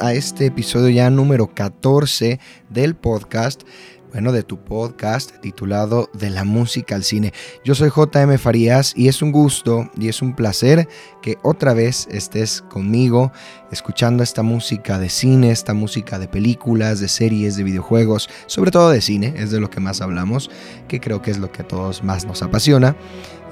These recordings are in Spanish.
A este episodio ya número 14 del podcast, bueno, de tu podcast titulado De la música al cine. Yo soy JM Farías y es un gusto y es un placer que otra vez estés conmigo escuchando esta música de cine, esta música de películas, de series, de videojuegos, sobre todo de cine, es de lo que más hablamos, que creo que es lo que a todos más nos apasiona.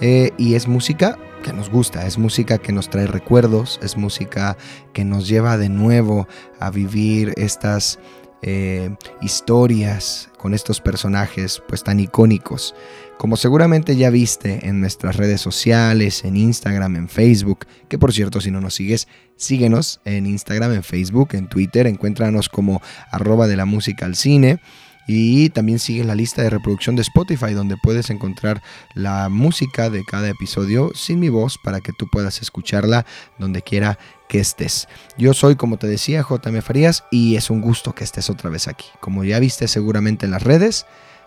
Eh, y es música que nos gusta, es música que nos trae recuerdos, es música que nos lleva de nuevo a vivir estas eh, historias con estos personajes pues tan icónicos. Como seguramente ya viste en nuestras redes sociales, en Instagram, en Facebook, que por cierto si no nos sigues, síguenos en Instagram, en Facebook, en Twitter, encuéntranos como arroba de la música al cine. Y también sigue la lista de reproducción de Spotify donde puedes encontrar la música de cada episodio sin mi voz para que tú puedas escucharla donde quiera que estés. Yo soy, como te decía, JM Farías y es un gusto que estés otra vez aquí. Como ya viste seguramente en las redes,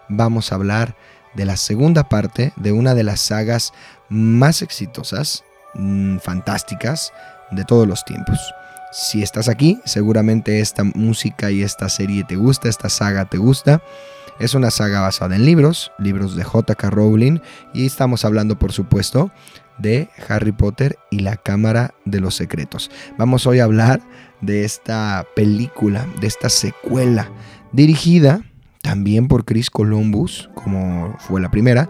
vamos a hablar de la segunda parte de una de las sagas más exitosas, mm, fantásticas de todos los tiempos. Si estás aquí, seguramente esta música y esta serie te gusta, esta saga te gusta. Es una saga basada en libros, libros de JK Rowling, y estamos hablando, por supuesto, de Harry Potter y la Cámara de los Secretos. Vamos hoy a hablar de esta película, de esta secuela, dirigida también por Chris Columbus, como fue la primera,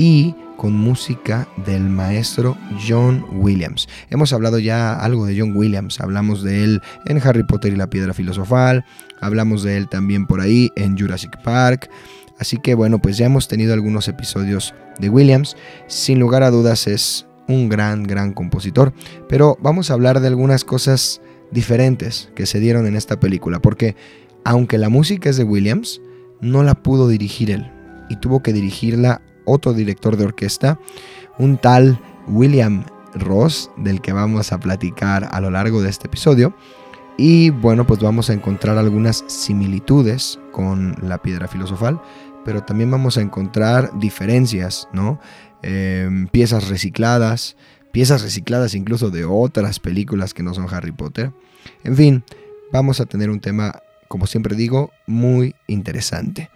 y con música del maestro John Williams. Hemos hablado ya algo de John Williams, hablamos de él en Harry Potter y la Piedra Filosofal, hablamos de él también por ahí en Jurassic Park, así que bueno, pues ya hemos tenido algunos episodios de Williams, sin lugar a dudas es un gran, gran compositor, pero vamos a hablar de algunas cosas diferentes que se dieron en esta película, porque aunque la música es de Williams, no la pudo dirigir él y tuvo que dirigirla otro director de orquesta, un tal William Ross, del que vamos a platicar a lo largo de este episodio. Y bueno, pues vamos a encontrar algunas similitudes con la piedra filosofal, pero también vamos a encontrar diferencias, ¿no? Em, piezas recicladas, piezas recicladas incluso de otras películas que no son Harry Potter. En fin, vamos a tener un tema, como siempre digo, muy interesante.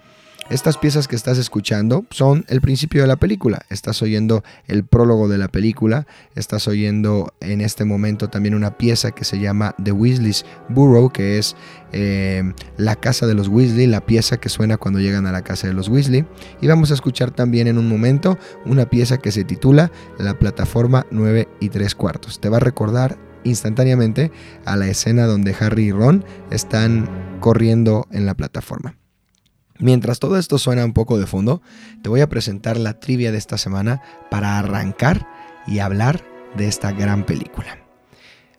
Estas piezas que estás escuchando son el principio de la película. Estás oyendo el prólogo de la película. Estás oyendo en este momento también una pieza que se llama The Weasley's Burrow, que es eh, la casa de los Weasley, la pieza que suena cuando llegan a la casa de los Weasley. Y vamos a escuchar también en un momento una pieza que se titula La plataforma 9 y 3 cuartos. Te va a recordar instantáneamente a la escena donde Harry y Ron están corriendo en la plataforma. Mientras todo esto suena un poco de fondo, te voy a presentar la trivia de esta semana para arrancar y hablar de esta gran película.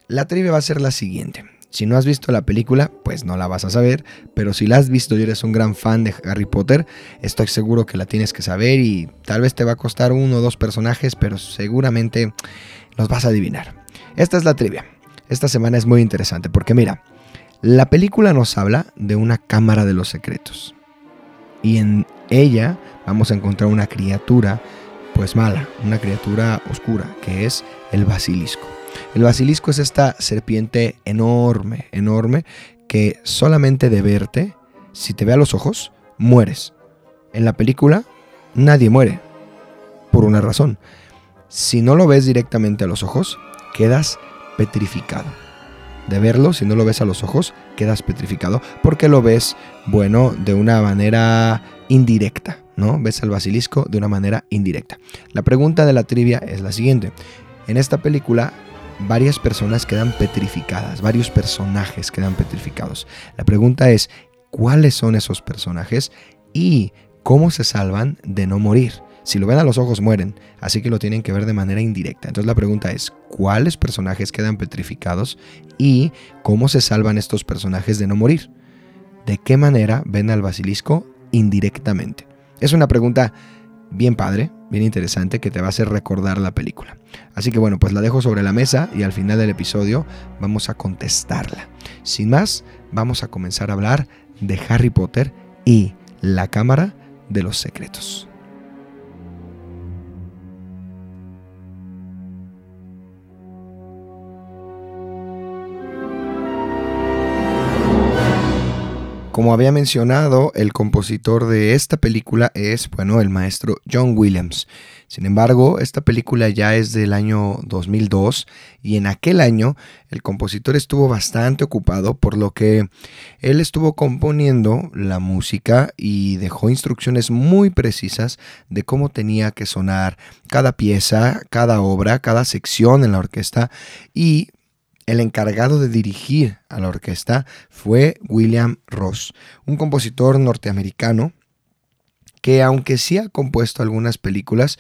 La trivia va a ser la siguiente. Si no has visto la película, pues no la vas a saber, pero si la has visto y eres un gran fan de Harry Potter, estoy seguro que la tienes que saber y tal vez te va a costar uno o dos personajes, pero seguramente los vas a adivinar. Esta es la trivia. Esta semana es muy interesante porque mira, la película nos habla de una cámara de los secretos y en ella vamos a encontrar una criatura pues mala, una criatura oscura, que es el basilisco. El basilisco es esta serpiente enorme, enorme, que solamente de verte, si te ve a los ojos, mueres. En la película nadie muere, por una razón. Si no lo ves directamente a los ojos, quedas petrificado. De verlo, si no lo ves a los ojos, quedas petrificado, porque lo ves, bueno, de una manera indirecta, ¿no? Ves al basilisco de una manera indirecta. La pregunta de la trivia es la siguiente. En esta película varias personas quedan petrificadas, varios personajes quedan petrificados. La pregunta es, ¿cuáles son esos personajes y cómo se salvan de no morir? Si lo ven a los ojos mueren, así que lo tienen que ver de manera indirecta. Entonces la pregunta es, ¿cuáles personajes quedan petrificados y cómo se salvan estos personajes de no morir? ¿De qué manera ven al basilisco indirectamente? Es una pregunta bien padre, bien interesante, que te va a hacer recordar la película. Así que bueno, pues la dejo sobre la mesa y al final del episodio vamos a contestarla. Sin más, vamos a comenzar a hablar de Harry Potter y la Cámara de los Secretos. Como había mencionado, el compositor de esta película es, bueno, el maestro John Williams. Sin embargo, esta película ya es del año 2002 y en aquel año el compositor estuvo bastante ocupado por lo que él estuvo componiendo la música y dejó instrucciones muy precisas de cómo tenía que sonar cada pieza, cada obra, cada sección en la orquesta y el encargado de dirigir a la orquesta fue William Ross, un compositor norteamericano que aunque sí ha compuesto algunas películas,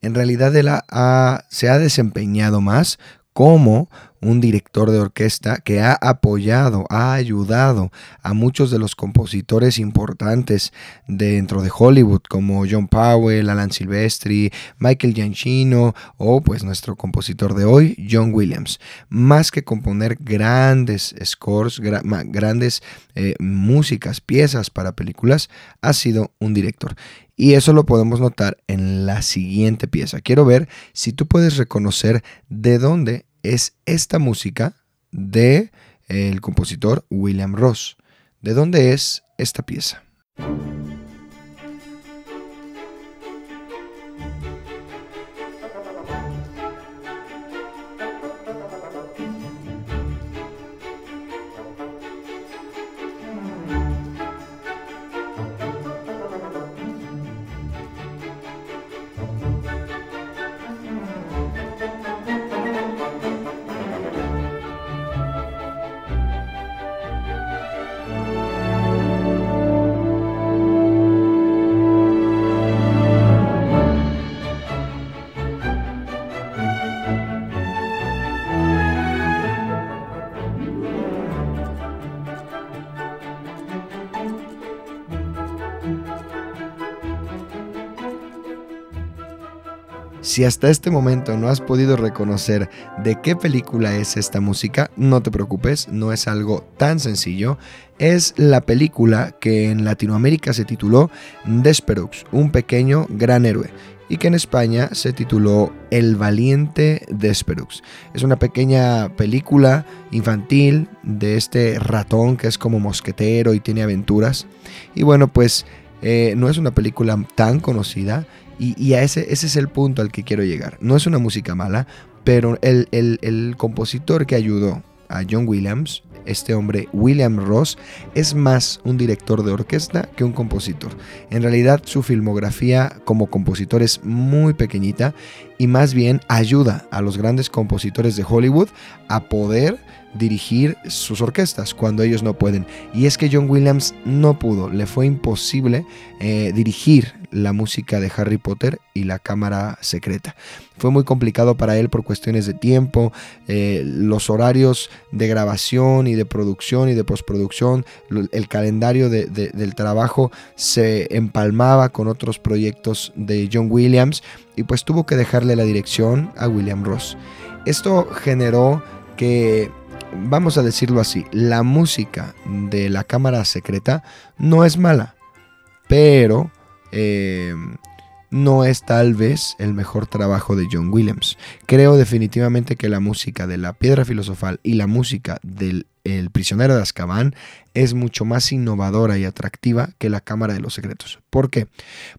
en realidad él se ha desempeñado más como un director de orquesta que ha apoyado, ha ayudado a muchos de los compositores importantes dentro de Hollywood, como John Powell, Alan Silvestri, Michael Giacchino o pues nuestro compositor de hoy, John Williams. Más que componer grandes scores, grandes eh, músicas, piezas para películas, ha sido un director. Y eso lo podemos notar en la siguiente pieza. Quiero ver si tú puedes reconocer de dónde es esta música de el compositor William Ross. ¿De dónde es esta pieza? Si hasta este momento no has podido reconocer de qué película es esta música, no te preocupes, no es algo tan sencillo. Es la película que en Latinoamérica se tituló Desperux, un pequeño gran héroe y que en España se tituló El valiente Desperux. Es una pequeña película infantil de este ratón que es como mosquetero y tiene aventuras. Y bueno, pues eh, no es una película tan conocida y, a ese, ese es el punto al que quiero llegar. No es una música mala, pero el, el compositor que ayudó a John Williams, este hombre William Ross, es más un director de orquesta que un compositor. En realidad su filmografía como compositor es muy pequeñita y más bien ayuda a los grandes compositores de Hollywood a poder dirigir sus orquestas cuando ellos no pueden. Y es que John Williams no pudo, le fue imposible eh, dirigir la música de Harry Potter y la cámara secreta. Fue muy complicado para él por cuestiones de tiempo, eh, los horarios de grabación y de producción y de postproducción, el calendario del trabajo se empalmaba con otros proyectos de John Williams y pues tuvo que dejarle la dirección a William Ross. Esto generó que vamos a decirlo así, la música de la cámara secreta no es mala. pero eh, no es tal vez el mejor trabajo de John Williams. Creo definitivamente que la música de la piedra filosofal y la música del el prisionero de Azkaban es mucho más innovadora y atractiva que la Cámara de los Secretos. ¿Por qué?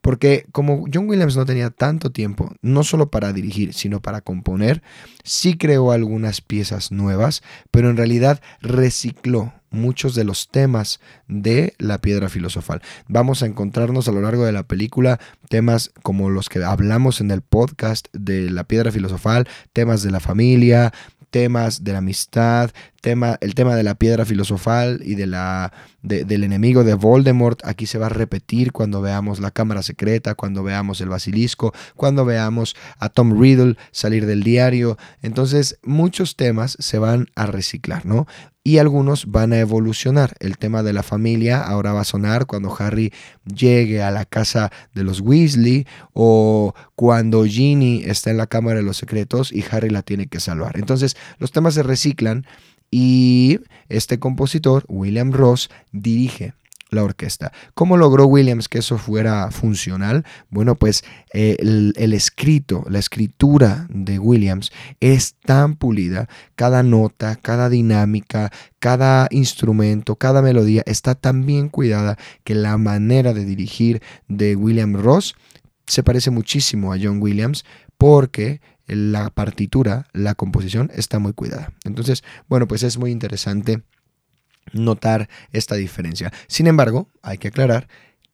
Porque como John Williams no tenía tanto tiempo, no solo para dirigir, sino para componer, sí creó algunas piezas nuevas, pero en realidad recicló muchos de los temas de la piedra filosofal. Vamos a encontrarnos a lo largo de la película temas como los que hablamos en el podcast de la piedra filosofal, temas de la familia, temas de la amistad, tema, el tema de la piedra filosofal y de la, del enemigo de Voldemort. Aquí se va a repetir cuando veamos la cámara secreta, cuando veamos el basilisco, cuando veamos a Tom Riddle salir del diario. Entonces, muchos temas se van a reciclar, ¿no? y algunos van a evolucionar. El tema de la familia ahora va a sonar cuando Harry llegue a la casa de los Weasley o cuando Ginny está en la Cámara de los Secretos y Harry la tiene que salvar. Entonces los temas se reciclan y este compositor, William Ross, dirige la orquesta. ¿Cómo logró Williams que eso fuera funcional? Bueno, pues eh, el, escrito, la escritura de Williams es tan pulida, cada nota, cada dinámica, cada instrumento, cada melodía está tan bien cuidada que la manera de dirigir de William Ross se parece muchísimo a John Williams porque la partitura, la composición está muy cuidada. Entonces, bueno, pues es muy interesante notar esta diferencia. Sin embargo, hay que aclarar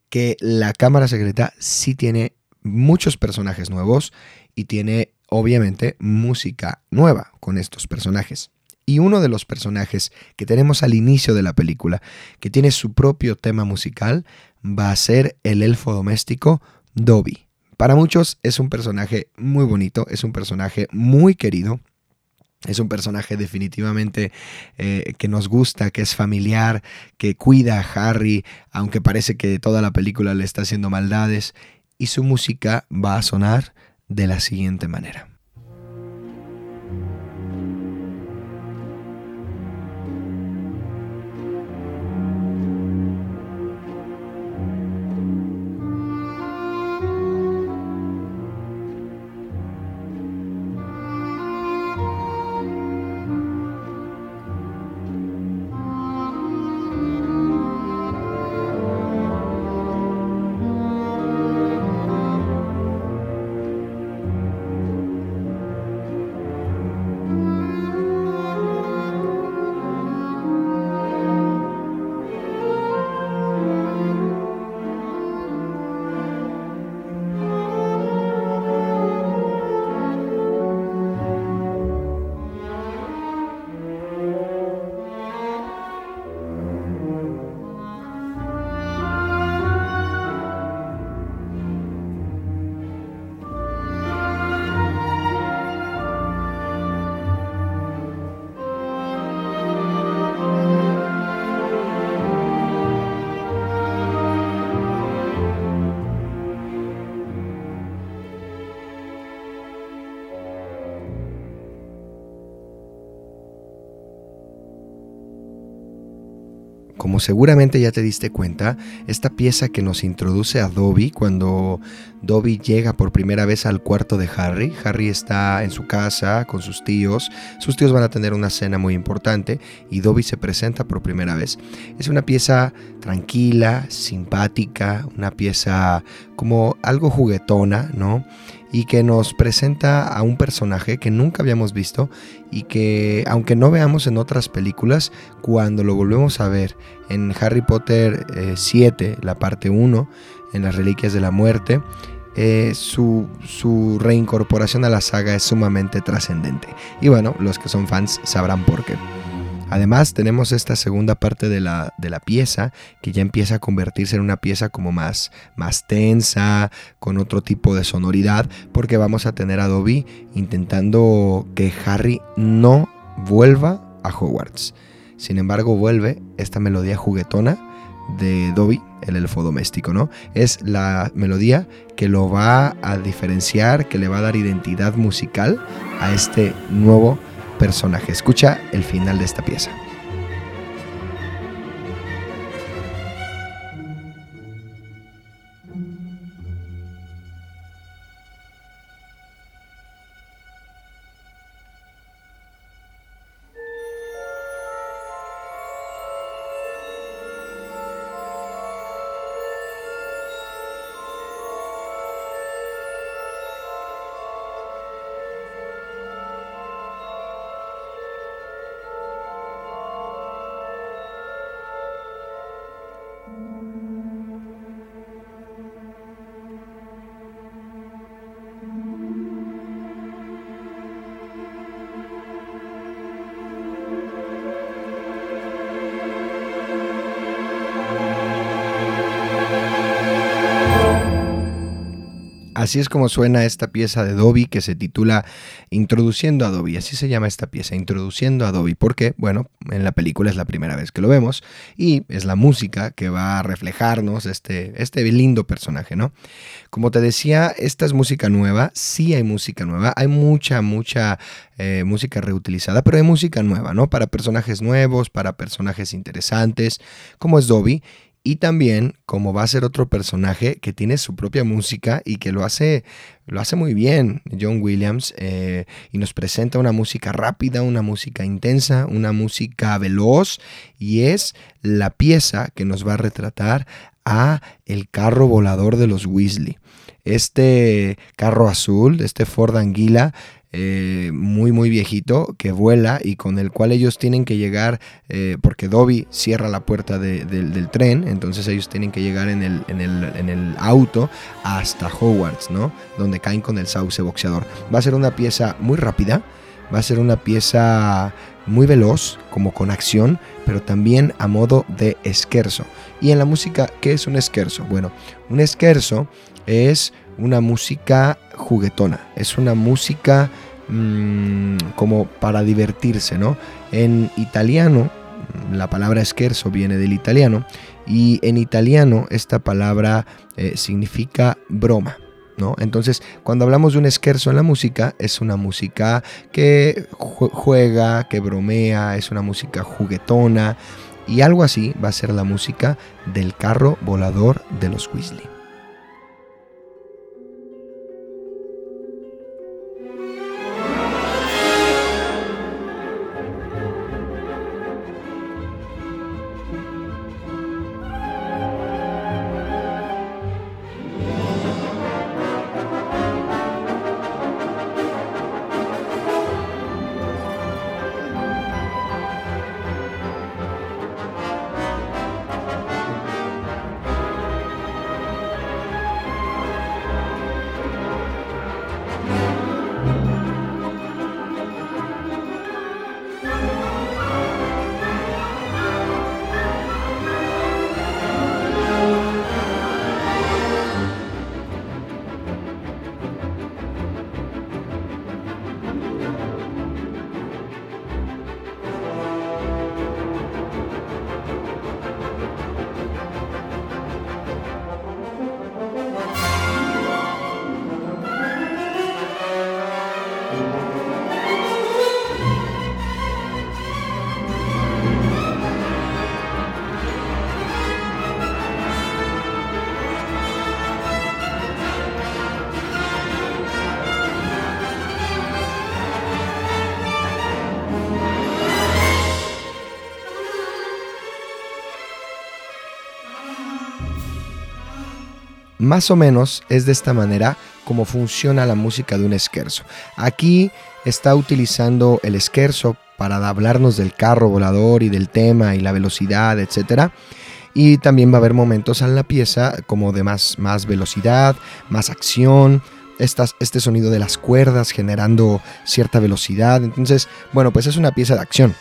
que la Cámara Secreta sí tiene muchos personajes nuevos y tiene obviamente música nueva con estos personajes. Y uno de los personajes que tenemos al inicio de la película, que tiene su propio tema musical, va a ser el elfo doméstico Dobby. Para muchos es un personaje muy bonito, es un personaje muy querido, es un personaje definitivamente eh, que nos gusta, que es familiar, que cuida a Harry, aunque parece que toda la película le está haciendo maldades. Y su música va a sonar de la siguiente manera. Seguramente ya te diste cuenta, esta pieza que nos introduce a Dobby cuando Dobby llega por primera vez al cuarto de Harry, Harry está en su casa con sus tíos, sus tíos van a tener una cena muy importante y Dobby se presenta por primera vez. Es una pieza tranquila, simpática, una pieza como algo juguetona, ¿no? y que nos presenta a un personaje que nunca habíamos visto y que aunque no veamos en otras películas, cuando lo volvemos a ver en Harry Potter 7, eh, la parte 1, en las Reliquias de la Muerte, eh, su, su, reincorporación a la saga es sumamente trascendente. Y bueno, los que son fans sabrán por qué. Además tenemos esta segunda parte de la, de la, pieza que ya empieza a convertirse en una pieza como más, más tensa, con otro tipo de sonoridad, porque vamos a tener a Dobby intentando que Harry no vuelva a Hogwarts. Sin embargo, vuelve esta melodía juguetona de Dobby, el elfo doméstico, ¿no? Es la melodía que lo va a diferenciar, que le va a dar identidad musical a este nuevo personaje. Escucha el final de esta pieza. Así es como suena esta pieza de Dobby que se titula Introduciendo a Dobby. Así se llama esta pieza, Introduciendo a Dobby. Porque, bueno, en la película es la primera vez que lo vemos y es la música que va a reflejarnos este, este lindo personaje, ¿no? Como te decía, esta es música nueva. Sí hay música nueva. Hay mucha, mucha eh, música reutilizada, pero hay música nueva, ¿no? Para personajes nuevos, para personajes interesantes, como es Dobby y también como va a ser otro personaje que tiene su propia música y que lo hace, lo hace muy bien John Williams eh, y nos presenta una música rápida, una música intensa, una música veloz y es la pieza que nos va a retratar a el carro volador de los Weasley. Este carro azul, este Ford Anguila, eh, muy muy viejito que vuela y con el cual ellos tienen que llegar eh, porque Dobby cierra la puerta del tren entonces ellos tienen que llegar en el, en el, auto hasta Hogwarts ¿no? donde caen con el sauce boxeador va a ser una pieza muy rápida va a ser una pieza muy veloz como con acción pero también a modo de esquerzo y en la música ¿qué es un esquerzo? bueno un esquerzo es una música juguetona, es una música mm, como para divertirse, ¿no? En italiano, la palabra scherzo viene del italiano, y en italiano esta palabra eh, significa broma. ¿No? Entonces, cuando hablamos de un scherzo en la música, es una música que juega, que bromea, es una música juguetona, y algo así va a ser la música del carro volador de los Weasley. Más o menos es de esta manera como funciona la música de un esquerzo. Aquí está utilizando el esquerzo para hablarnos del carro volador y del tema y la velocidad, etc. Y también va a haber momentos en la pieza como de más, más velocidad, más acción, este sonido de las cuerdas generando cierta velocidad. Entonces, bueno, pues es una pieza de acción.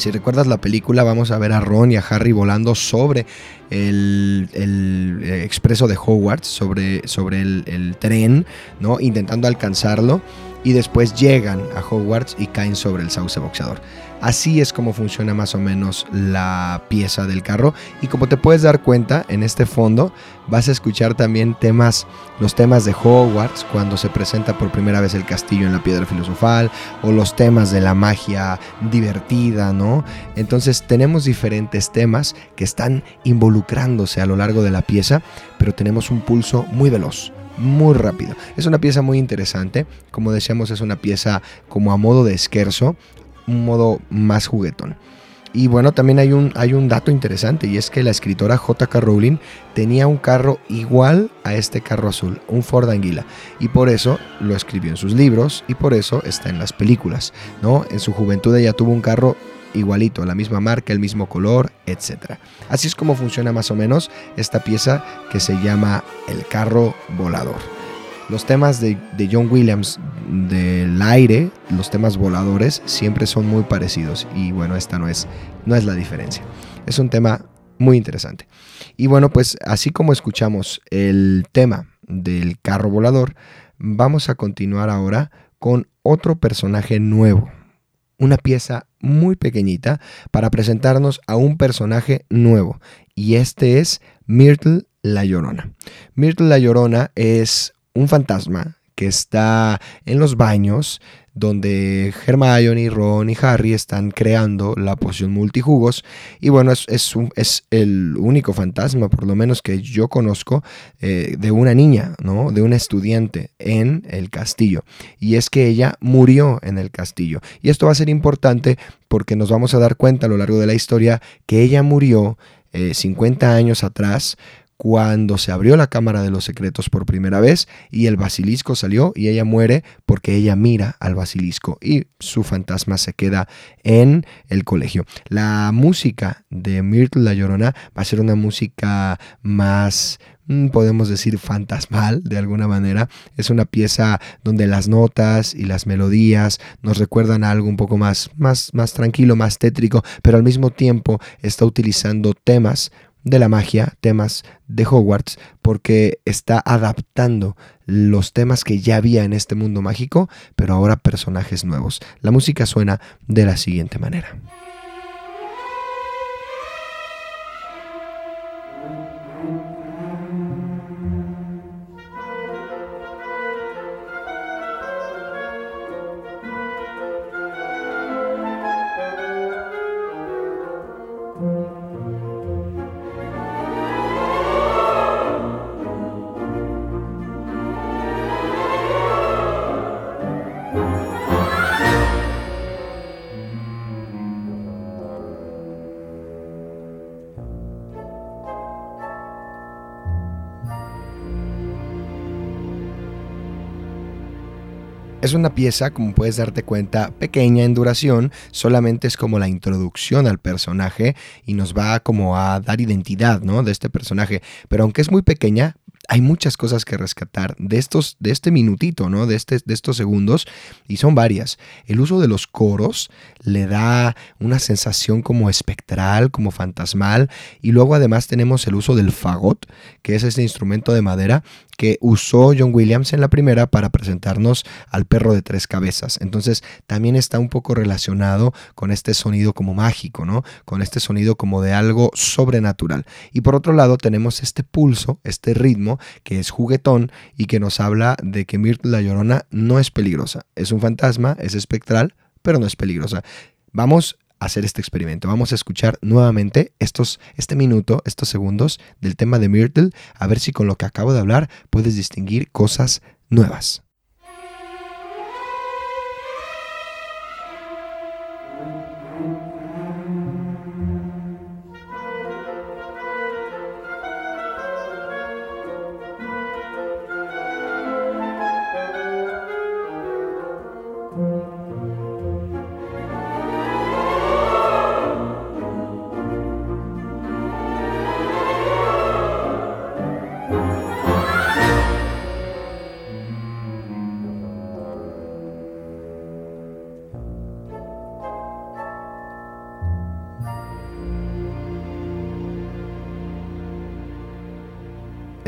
Si recuerdas la película, vamos a ver a Ron y a Harry volando sobre el, eh, expreso de Hogwarts, sobre, sobre el, el, tren, ¿no? Intentando alcanzarlo. Y después llegan a Hogwarts y caen sobre el sauce boxeador. Así es como funciona más o menos la pieza del carro. Y como te puedes dar cuenta, en este fondo vas a escuchar también temas, los temas de Hogwarts, cuando se presenta por primera vez el castillo en la piedra filosofal, o los temas de la magia divertida, ¿no? Entonces tenemos diferentes temas que están involucrándose a lo largo de la pieza, pero tenemos un pulso muy veloz muy rápido. Es una pieza muy interesante, como decíamos es una pieza como a modo de esquerzo, un modo más juguetón. Y bueno, también hay un, hay un dato interesante y es que la escritora J.K. Rowling tenía un carro igual a este carro azul, un Ford Anguila, y por eso lo escribió en sus libros y por eso está en las películas, ¿no? En su juventud ella tuvo un carro igualito, la misma marca, el mismo color, etc. Así es como funciona más o menos esta pieza que se llama el carro volador. Los temas de, John Williams del aire, los temas voladores, siempre son muy parecidos. Y bueno, esta no es, no es la diferencia. Es un tema muy interesante. Y bueno, pues así como escuchamos el tema del carro volador, vamos a continuar ahora con otro personaje nuevo. Una pieza muy pequeñita para presentarnos a un personaje nuevo. Y este es Myrtle la Llorona. Myrtle la Llorona es un fantasma que está en los baños donde Hermione, Ron y Harry están creando la poción multijugos. Y bueno, es, es, el único fantasma, por lo menos que yo conozco, eh, de una niña, ¿no? De una estudiante en el castillo. Y es que ella murió en el castillo. Y esto va a ser importante porque nos vamos a dar cuenta a lo largo de la historia que ella murió 50 eh, años atrás cuando se abrió la cámara de los secretos por primera vez y el basilisco salió y ella muere porque ella mira al basilisco y su fantasma se queda en el colegio. La música de Myrtle La Llorona va a ser una música más mm, podemos decir fantasmal de alguna manera. Es una pieza donde las notas y las melodías nos recuerdan a algo un poco más, más, más tranquilo, más tétrico, pero al mismo tiempo está utilizando temas de la magia, temas de Hogwarts, porque está adaptando los temas que ya había en este mundo mágico, pero ahora personajes nuevos. La música suena de la siguiente manera. Como puedes darte cuenta, pequeña en duración, solamente es como la introducción al personaje y nos va como a dar identidad, ¿no? De este personaje. Pero aunque es muy pequeña, hay muchas cosas que rescatar de estos de este minutito, ¿no? De este de estos segundos y son varias. El uso de los coros le da una sensación como espectral, como fantasmal y luego además tenemos el uso del fagot, que es este instrumento de madera que usó John Williams en la primera para presentarnos al perro de tres cabezas. Entonces también está un poco relacionado con este sonido como mágico, ¿no? Con este sonido como de algo sobrenatural. Y por otro lado tenemos este pulso, este ritmo que es juguetón y que nos habla de que Myrtle la Llorona no es peligrosa. Es un fantasma, es espectral, pero no es peligrosa. Vamos a hacer este experimento. Vamos a escuchar nuevamente estos, este minuto, estos segundos del tema de Myrtle, a ver si con lo que acabo de hablar puedes distinguir cosas nuevas.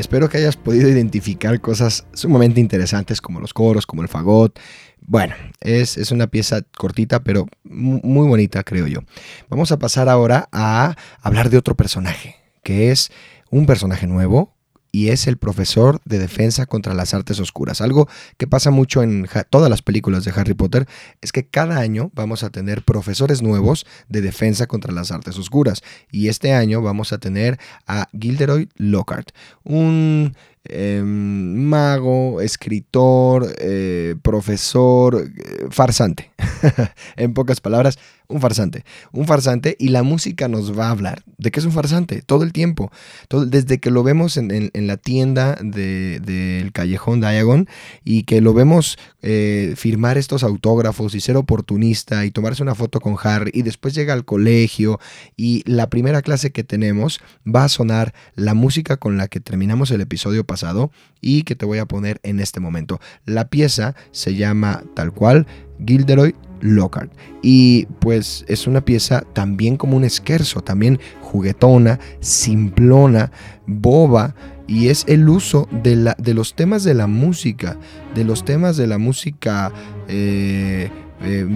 Espero que hayas podido identificar cosas sumamente interesantes como los coros, como el fagot. Bueno, es, es una pieza cortita, pero muy bonita, creo yo. Vamos a pasar ahora a hablar de otro personaje, que es un personaje nuevo, y es el profesor de defensa contra las artes oscuras. Algo que pasa mucho en todas las películas de Harry Potter es que cada año vamos a tener profesores nuevos de defensa contra las artes oscuras. Y este año vamos a tener a Gilderoy Lockhart, un Em, mago, escritor, eh, profesor, eh, farsante. en pocas palabras, un farsante. Un farsante y la música nos va a hablar de que es un farsante todo el tiempo. Desde que lo vemos en, la tienda del callejón Diagon y que lo vemos eh, firmar estos autógrafos y ser oportunista y tomarse una foto con Harry y después llega al colegio y la primera clase que tenemos va a sonar la música con la que terminamos el episodio pasado y que te voy a poner en este momento. La pieza se llama tal cual Gilderoy Lockhart. Y pues es una pieza también como un esquerzo, también juguetona, simplona, boba, y es el uso de, la, de los temas de la música, de los temas de la música eh, eh,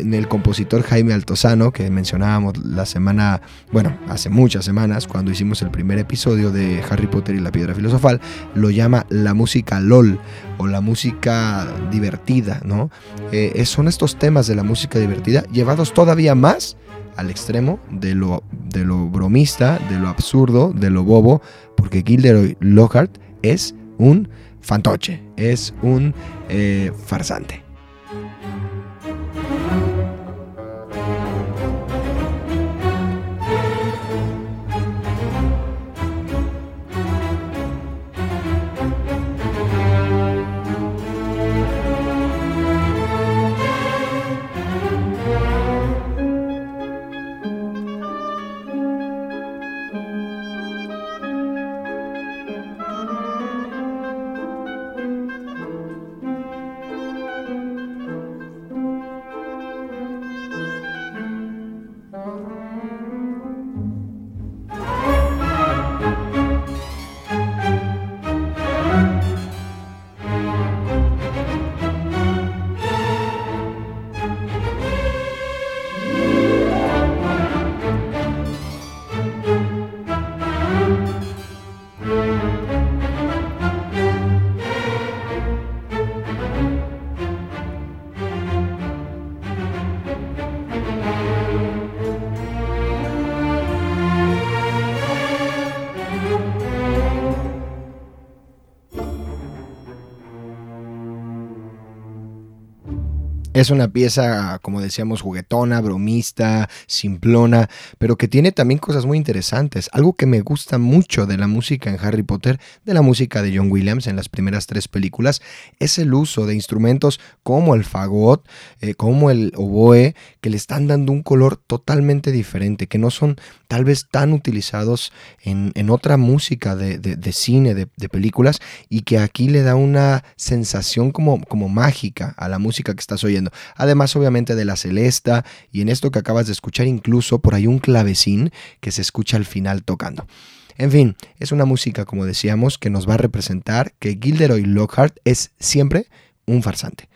en el compositor Jaime Altozano, que mencionábamos la semana, bueno, hace muchas semanas, cuando hicimos el primer episodio de Harry Potter y la piedra filosofal, lo llama la música LOL o la música divertida, ¿no? Eh, son estos temas de la música divertida llevados todavía más al extremo de lo, bromista, de lo absurdo, de lo bobo, porque Gilderoy Lockhart es un fantoche, es un eh, farsante. Es una pieza, como decíamos, juguetona, bromista, simplona, pero que tiene también cosas muy interesantes. Algo que me gusta mucho de la música en Harry Potter, de la música de John Williams en las primeras tres películas, es el uso de instrumentos como el fagot, eh, como el oboe, que le están dando un color totalmente diferente, que no son tal vez tan utilizados en, otra música de, cine, de, películas, y que aquí le da una sensación como, como mágica a la música que estás oyendo. Además, obviamente, de la celesta y en esto que acabas de escuchar, incluso por ahí un clavecín que se escucha al final tocando. En fin, es una música, como decíamos, que nos va a representar que Gilderoy Lockhart es siempre un farsante.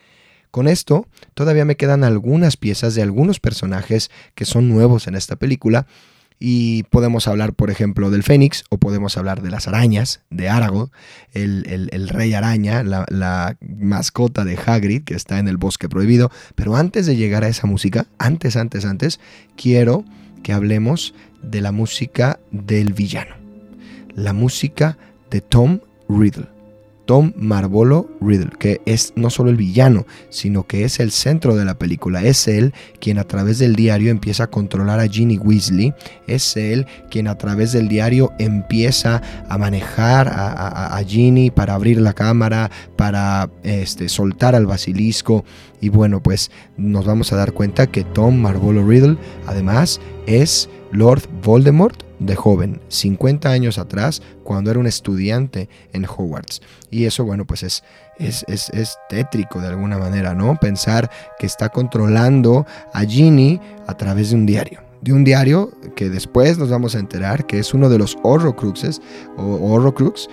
Con esto, todavía me quedan algunas piezas de algunos personajes que son nuevos en esta película y podemos hablar, por ejemplo, del Fénix, o podemos hablar de las arañas, de Aragorn, el, rey araña, la, mascota de Hagrid, que está en el bosque prohibido. Pero antes de llegar a esa música, antes, antes, antes, quiero que hablemos de la música del villano. La música de Tom Riddle. Tom Marvolo Riddle, que es no solo el villano, sino que es el centro de la película. Es él quien a través del diario empieza a controlar a Ginny Weasley. Es él quien a través del diario empieza a manejar a, Ginny para abrir la cámara, para este, soltar al basilisco. Y bueno, pues nos vamos a dar cuenta que Tom Marvolo Riddle además es Lord Voldemort de joven, 50 años atrás, cuando era un estudiante en Hogwarts. Y eso, bueno, pues es, es, es, tétrico de alguna manera, ¿no? Pensar que está controlando a Ginny a través de un diario. De un diario que después nos vamos a enterar que es uno de los Horrocruxes o Horrocrux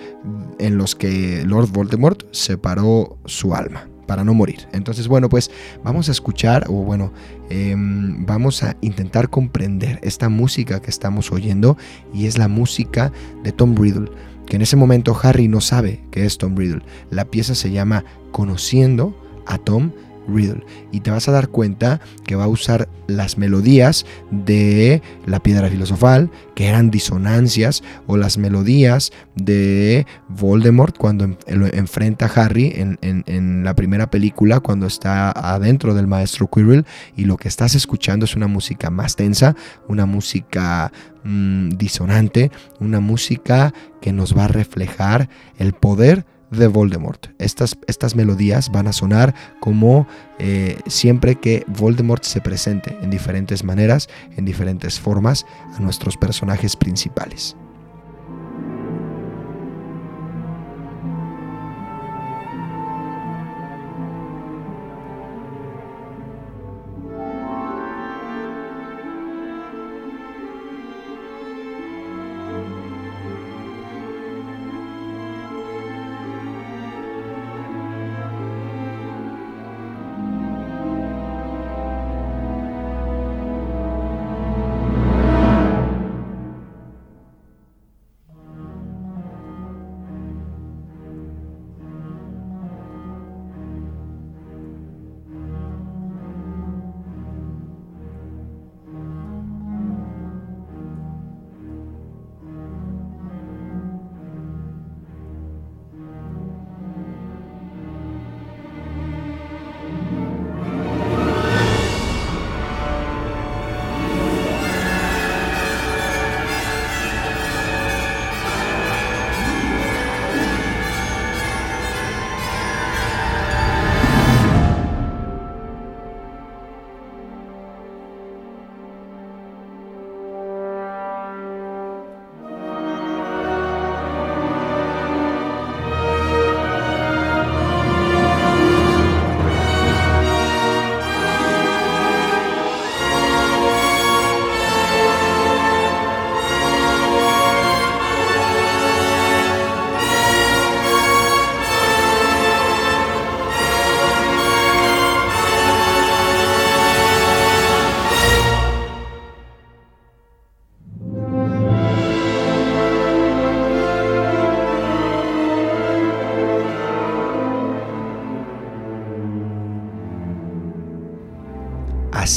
en los que Lord Voldemort separó su alma para no morir. Entonces, bueno, pues vamos a escuchar, o bueno, em, vamos a intentar comprender esta música que estamos oyendo y es la música de Tom Riddle, que en ese momento Harry no sabe que es Tom Riddle. La pieza se llama Conociendo a Tom Riddle. Y te vas a dar cuenta que va a usar las melodías de la piedra filosofal, que eran disonancias, o las melodías de Voldemort cuando enfrenta a Harry en, la primera película, cuando está adentro del maestro Quirrell, y lo que estás escuchando es una música más tensa, una música mm, disonante, una música que nos va a reflejar el poder de Voldemort. Estas, estas melodías van a sonar como eh, siempre que Voldemort se presente en diferentes maneras, en diferentes formas a nuestros personajes principales.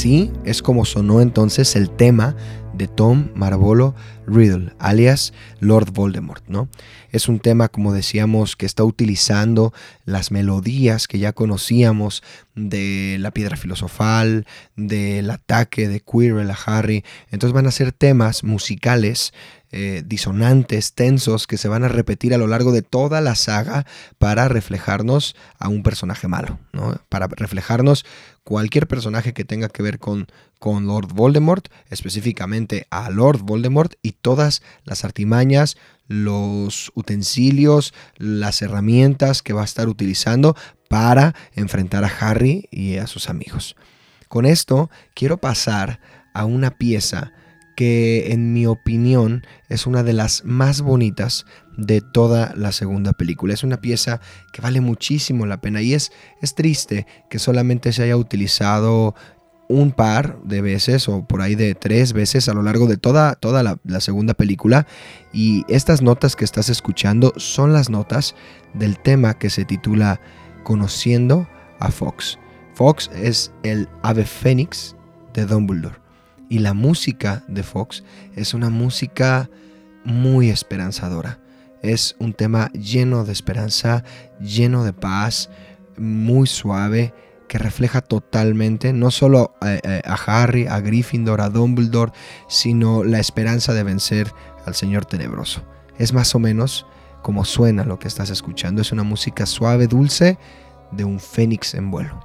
Así es como sonó entonces el tema de Tom Marvolo Riddle, alias Lord Voldemort, ¿no? Es un tema, como decíamos, que está utilizando las melodías que ya conocíamos de la piedra filosofal, del ataque de Quirrell a Harry. Entonces van a ser temas musicales eh, disonantes, tensos, que se van a repetir a lo largo de toda la saga para reflejarnos a un personaje malo, ¿no? para reflejarnos cualquier personaje que tenga que ver con, con Lord Voldemort, específicamente a Lord Voldemort y todas las artimañas, los utensilios, las herramientas que va a estar utilizando para enfrentar a Harry y a sus amigos. Con esto quiero pasar a una pieza que en mi opinión es una de las más bonitas de toda la segunda película. Es una pieza que vale muchísimo la pena y es, es triste que solamente se haya utilizado un par de veces o por ahí de tres veces a lo largo de toda, toda la, la, segunda película y estas notas que estás escuchando son las notas del tema que se titula Conociendo a Fox. Fox es el ave fénix de Dumbledore y la música de Fox es una música muy esperanzadora. Es un tema lleno de esperanza, lleno de paz, muy suave, que refleja totalmente no solo a, Harry, a Gryffindor, a Dumbledore, sino la esperanza de vencer al Señor Tenebroso. Es más o menos como suena lo que estás escuchando. Es una música suave, dulce, de un fénix en vuelo.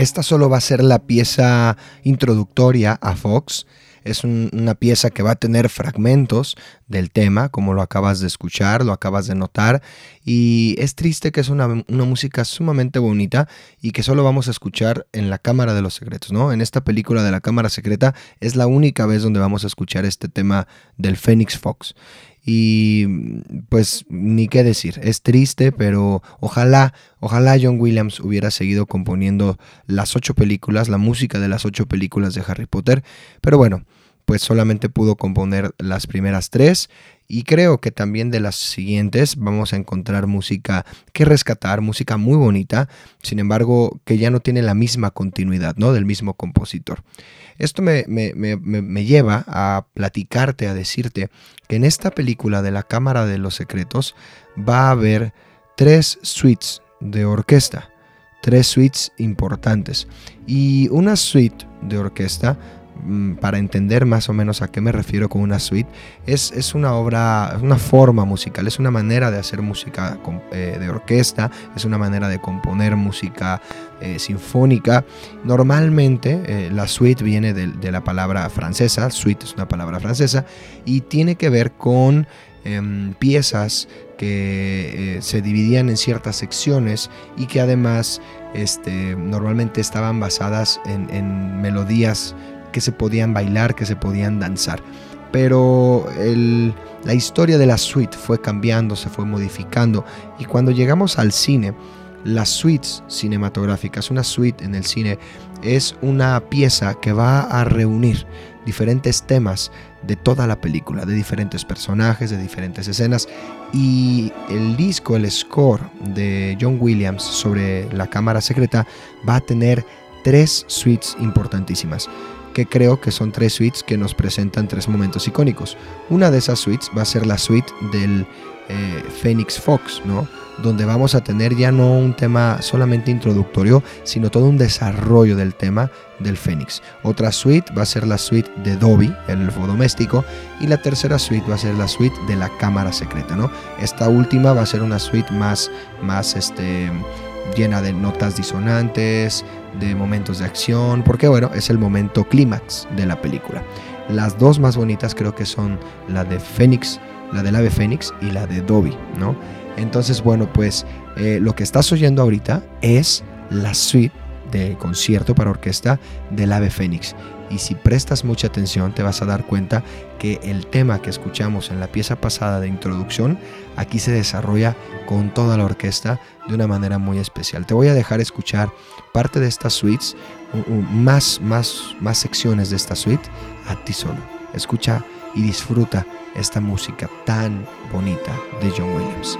Esta solo va a ser la pieza introductoria a Fox. Es una pieza que va a tener fragmentos del tema, como lo acabas de escuchar, lo acabas de notar. Y es triste que es una, música sumamente bonita y que solo vamos a escuchar en la Cámara de los Secretos, ¿no? En esta película de la Cámara Secreta es la única vez donde vamos a escuchar este tema del Phoenix Fox. Y pues ni qué decir, es triste, pero ojalá, ojalá John Williams hubiera seguido componiendo las ocho películas, la música de las ocho películas de Harry Potter. Pero bueno, pues solamente pudo componer las primeras tres y creo que también de las siguientes vamos a encontrar música que rescatar, música muy bonita, sin embargo que ya no tiene la misma continuidad, ¿no? Del mismo compositor. Esto me, me, lleva a platicarte, a decirte que en esta película de la Cámara de los Secretos va a haber tres suites de orquesta, tres suites importantes. Y una suite de orquesta para entender más o menos a qué me refiero con una suite, es, es una obra, una forma musical, es una manera de hacer música eh, de orquesta, es una manera de componer música eh, sinfónica. Normalmente eh, la suite viene de, la palabra francesa, suite es una palabra francesa, y tiene que ver con em, piezas que se dividían en ciertas secciones y que además este, normalmente estaban basadas en, en melodías que se podían bailar, que se podían danzar. Pero la historia de la suite fue cambiando, se fue modificando y cuando llegamos al cine, las suites cinematográficas, una suite en el cine es una pieza que va a reunir diferentes temas de toda la película, de diferentes personajes, de diferentes escenas. Y el disco, el score de John Williams sobre la cámara secreta va a tener tres suites importantísimas que creo que son tres suites que nos presentan tres momentos icónicos. Una de esas suites va a ser la suite del eh, Phoenix Fox, ¿no? donde vamos a tener ya no un tema solamente introductorio, sino todo un desarrollo del tema del Fénix. Otra suite va a ser la suite de Dobby, el elfo doméstico, y la tercera suite va a ser la suite de la cámara secreta, ¿no? Esta última va a ser una suite más, más este, llena de notas disonantes, de momentos de acción, porque bueno, es el momento clímax de la película. Las dos más bonitas creo que son la de Fénix, la del ave Fénix y la de Dobby, ¿no? Entonces, bueno, pues eh, lo que estás oyendo ahorita es la suite de concierto para orquesta del ave Fénix. Y si prestas mucha atención te vas a dar cuenta que el tema que escuchamos en la pieza pasada de introducción aquí se desarrolla con toda la orquesta de una manera muy especial. Te voy a dejar escuchar parte de estas suites, más, más, más secciones de esta suite a ti solo. Escucha y disfruta esta música tan bonita de John Williams.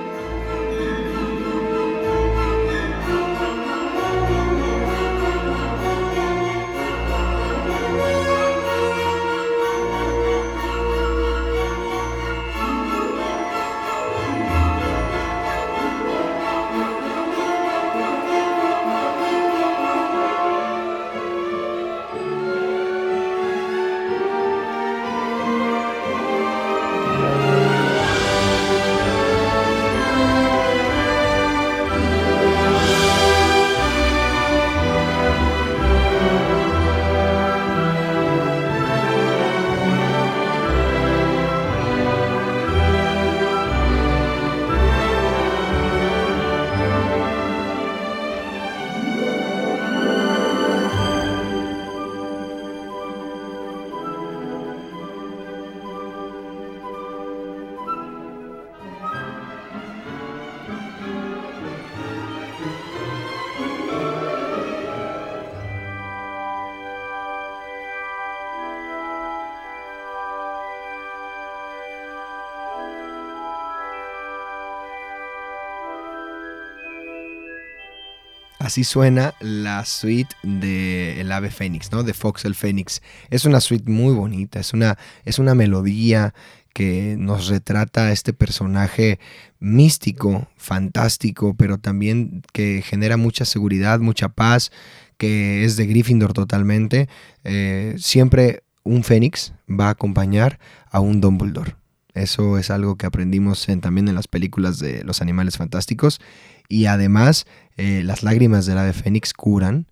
Así suena la suite de El Ave Fénix, ¿no? De Fox el Fénix. Es una suite muy bonita, es una, es una melodía que nos retrata a este personaje místico, fantástico, pero también que genera mucha seguridad, mucha paz, que es de Gryffindor totalmente. Eh, siempre un Fénix va a acompañar a un Dumbledore. Eso es algo que aprendimos también en las películas de los animales fantásticos. Y además, eh, las lágrimas del ave fénix curan,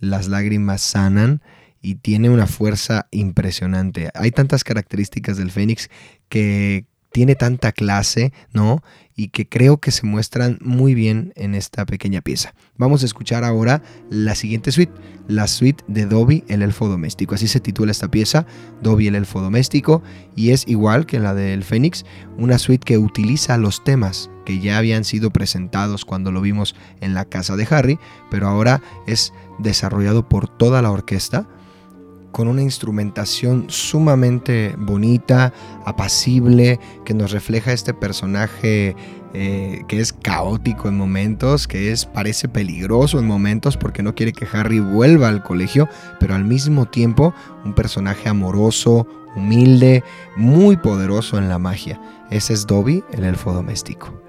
las lágrimas sanan y tiene una fuerza impresionante. Hay tantas características del fénix que tiene tanta clase, ¿no? Y que creo que se muestran muy bien en esta pequeña pieza. Vamos a escuchar ahora la siguiente suite, la suite de Dobby, el elfo doméstico. Así se titula esta pieza, Dobby, el elfo doméstico, y es igual que la del Fénix, una suite que utiliza los temas que ya habían sido presentados cuando lo vimos en la casa de Harry, pero ahora es desarrollado por toda la orquesta con una instrumentación sumamente bonita, apacible, que nos refleja este personaje eh, que es caótico en momentos, que es parece peligroso en momentos porque no quiere que Harry vuelva al colegio, pero al mismo tiempo un personaje amoroso, humilde, muy poderoso en la magia. Ese es Dobby, el elfo doméstico.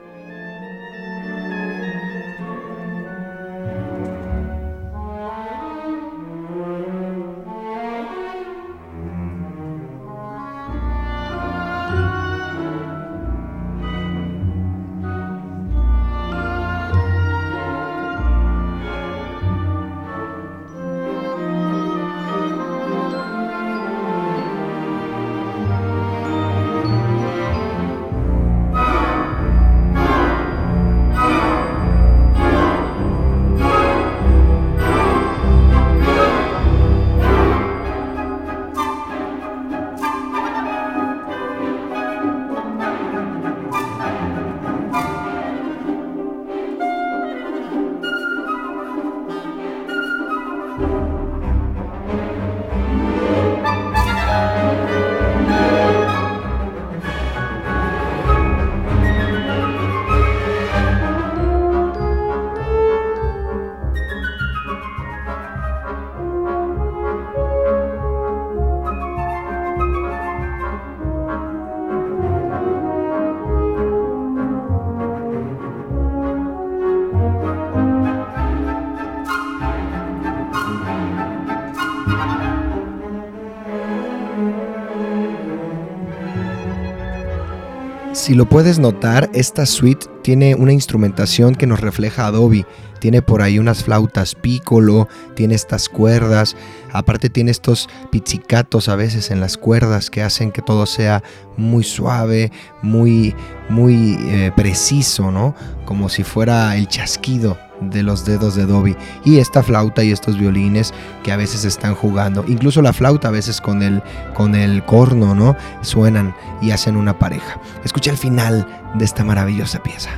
Si lo puedes notar, esta suite tiene una instrumentación que nos refleja Adobe. Tiene por ahí unas flautas piccolo, tiene estas cuerdas, aparte tiene estos pizzicatos a veces en las cuerdas que hacen que todo sea muy suave, muy, muy eh, preciso, ¿no? Como si fuera el chasquido de los dedos de Dobby. Y esta flauta y estos violines que a veces están jugando. Incluso la flauta a veces con el con el corno no suenan y hacen una pareja. Escucha el final de esta maravillosa pieza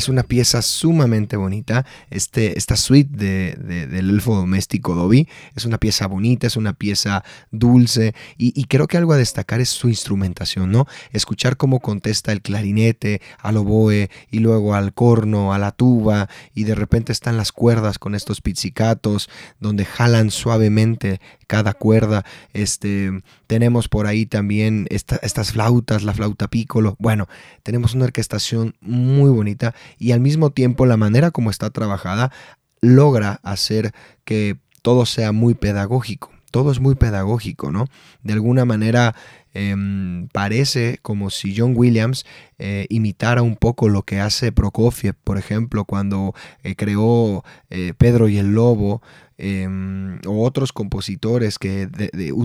Es una pieza sumamente bonita. Este, esta suite de, del elfo doméstico Dobby es una pieza bonita, es una pieza dulce y, creo que algo a destacar es su instrumentación, ¿no? Escuchar cómo contesta el clarinete, al oboe y luego al corno, a la tuba y de repente están las cuerdas con estos pizzicatos donde jalan suavemente cada cuerda. Este, tenemos por ahí también estas flautas, la flauta piccolo. Bueno, tenemos una orquestación muy bonita y al mismo tiempo la manera como está trabajada logra hacer que todo sea muy pedagógico. Todo es muy pedagógico, ¿no? De alguna manera em, parece como si John Williams eh, imitara un poco lo que hace Prokofiev, por ejemplo, cuando eh, creó eh, Pedro y el Lobo, Em, o otros compositores que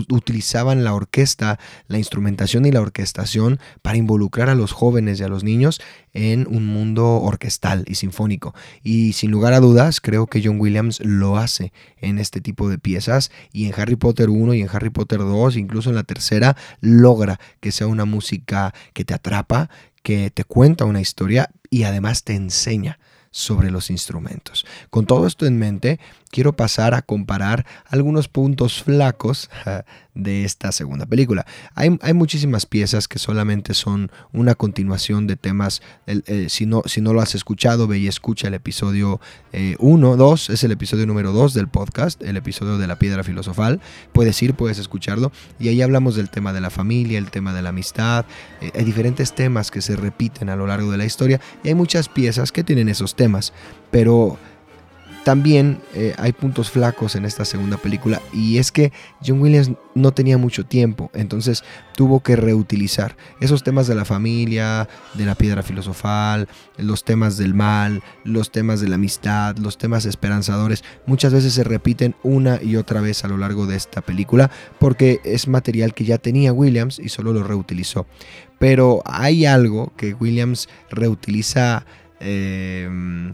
utilizaban la orquesta, la instrumentación y la orquestación para involucrar a los jóvenes y a los niños en un mundo orquestal y sinfónico. Y sin lugar a dudas, creo que John Williams lo hace en este tipo de piezas y en Harry Potter 1 y en Harry Potter 2, incluso en la tercera, logra que sea una música que te atrapa, que te cuenta una historia y además te enseña sobre los instrumentos. Con todo esto en mente, quiero pasar a comparar algunos puntos flacos de esta segunda película. Hay, muchísimas piezas que solamente son una continuación de temas. Eh, si, no, si no lo has escuchado, ve y escucha el episodio 1, eh, 2, es el episodio número 2 del podcast, el episodio de la piedra filosofal. Puedes ir, puedes escucharlo. Y ahí hablamos del tema de la familia, el tema de la amistad. Eh, hay diferentes temas que se repiten a lo largo de la historia y hay muchas piezas que tienen esos temas. Pero también eh, hay puntos flacos en esta segunda película y es que John Williams no tenía mucho tiempo, entonces tuvo que reutilizar esos temas de la familia, de la piedra filosofal, los temas del mal, los temas de la amistad, los temas esperanzadores, muchas veces se repiten una y otra vez a lo largo de esta película porque es material que ya tenía Williams y solo lo reutilizó. Pero hay algo que Williams reutiliza eh,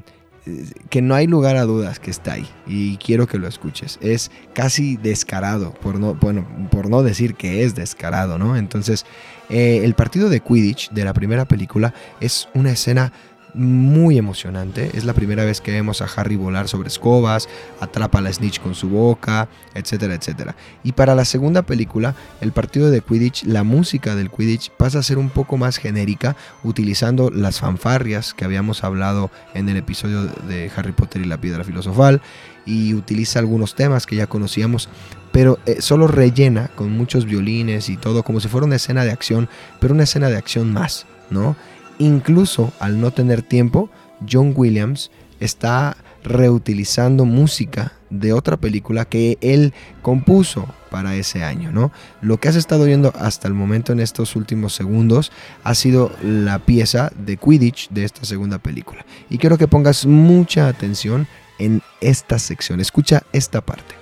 que no hay lugar a dudas que está ahí y quiero que lo escuches. Es casi descarado, por no, bueno, por no decir que es descarado, ¿no? Entonces, eh, el partido de Quidditch de la primera película es una escena muy emocionante. Es la primera vez que vemos a Harry volar sobre escobas, atrapa a la Snitch con su boca, etcétera, etcétera. Y para la segunda película, el partido de Quidditch, la música del Quidditch pasa a ser un poco más genérica, utilizando las fanfarrias que habíamos hablado en el episodio de Harry Potter y la piedra filosofal, y utiliza algunos temas que ya conocíamos, pero eh, solo rellena con muchos violines y todo, como si fuera una escena de acción, pero una escena de acción más, ¿no? Incluso al no tener tiempo, John Williams está reutilizando música de otra película que él compuso para ese año, ¿no? Lo que has estado viendo hasta el momento en estos últimos segundos ha sido la pieza de Quidditch de esta segunda película. Y quiero que pongas mucha atención en esta sección. Escucha esta parte.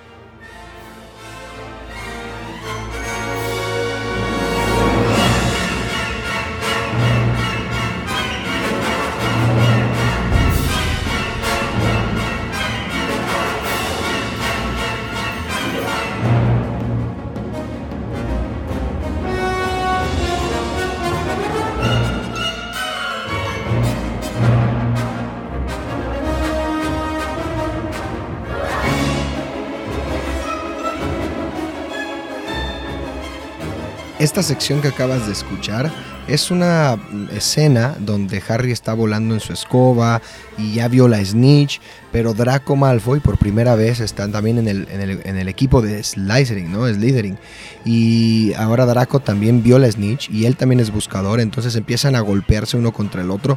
Esta sección que acabas de escuchar es una escena donde Harry está volando en su escoba y ya vio la Snitch, pero Draco Malfoy por primera vez está también en el, en el, equipo de Slytherin, ¿no? Slytherin. Y ahora Draco también vio la Snitch y él también es buscador, entonces empiezan a golpearse uno contra el otro,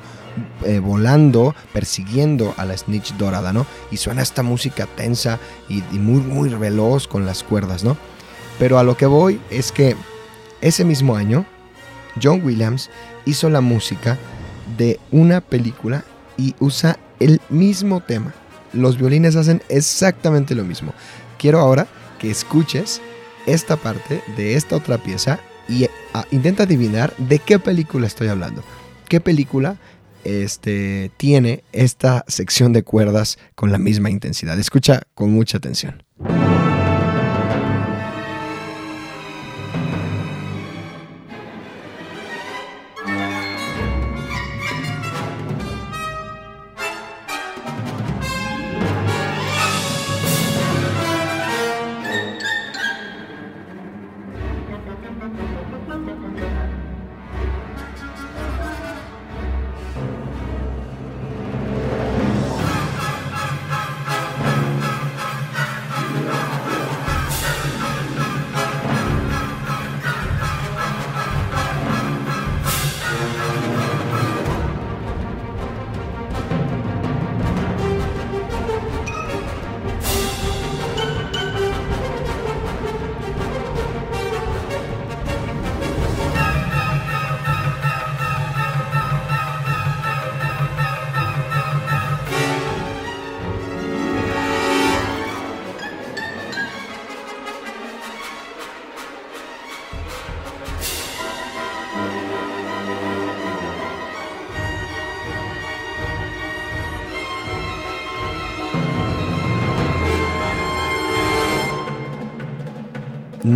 eh, volando, persiguiendo a la Snitch dorada, ¿no? Y suena esta música tensa y, y muy, muy veloz con las cuerdas, ¿no? Pero a lo que voy es que ese mismo año, John Williams hizo la música de una película y usa el mismo tema. Los violines hacen exactamente lo mismo. Quiero ahora que escuches esta parte de esta otra pieza y ah, intenta adivinar de qué película estoy hablando. ¿Qué película este, tiene esta sección de cuerdas con la misma intensidad? Escucha con mucha atención.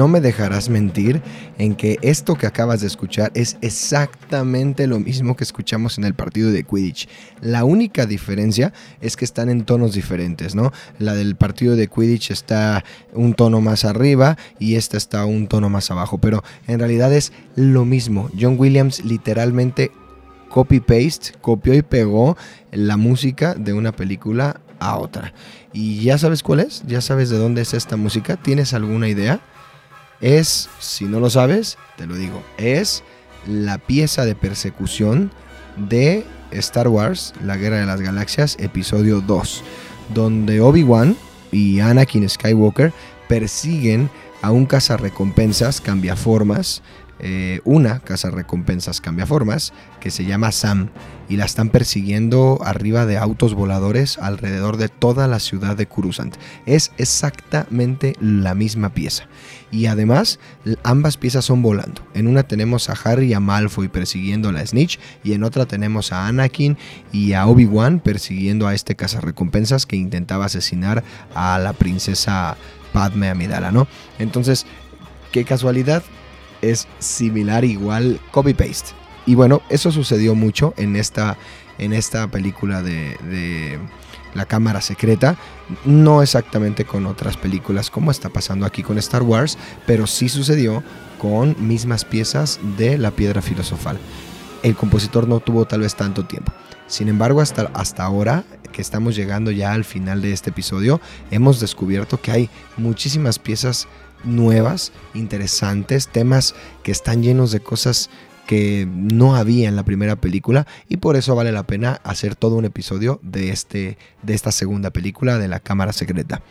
No me dejarás mentir en que esto que acabas de escuchar es exactamente lo mismo que escuchamos en el partido de Quidditch. La única diferencia es que están en tonos diferentes, ¿no? La del partido de Quidditch está un tono más arriba y esta está un tono más abajo, pero en realidad es lo mismo. John Williams literalmente copy-paste, copió y pegó la música de una película a otra. ¿Y ya sabes cuál es? ¿Ya sabes de dónde es esta música? ¿Tienes alguna idea? Es, si no lo sabes, te lo digo, es la pieza de persecución de Star Wars, La Guerra de las Galaxias, episodio 2, donde Obi-Wan y Anakin Skywalker persiguen a un cazarrecompensas cambiaformas eh, una casa recompensas cambiaformas se llama Sam y la están persiguiendo arriba de autos voladores alrededor de toda la ciudad de Coruscant. Es exactamente la misma pieza. Y además, ambas piezas son volando. En una tenemos a Harry y a Malfoy persiguiendo a la Snitch y en otra tenemos a Anakin y a Obi-Wan persiguiendo a este recompensas que intentaba asesinar a la princesa Padme Amidala, ¿no? Entonces, qué casualidad es similar, igual, copy-paste. Y bueno, eso sucedió mucho en esta, en esta película de, La Cámara Secreta. No exactamente con otras películas como está pasando aquí con Star Wars, pero sí sucedió con mismas piezas de La Piedra Filosofal. El compositor no tuvo tal vez tanto tiempo. Sin embargo, hasta, hasta ahora que estamos llegando ya al final de este episodio, hemos descubierto que hay muchísimas piezas nuevas, interesantes, temas que están llenos de cosas que no había en la primera película y por eso vale la pena hacer todo un episodio de, este, de esta segunda película de la Cámara Secreta.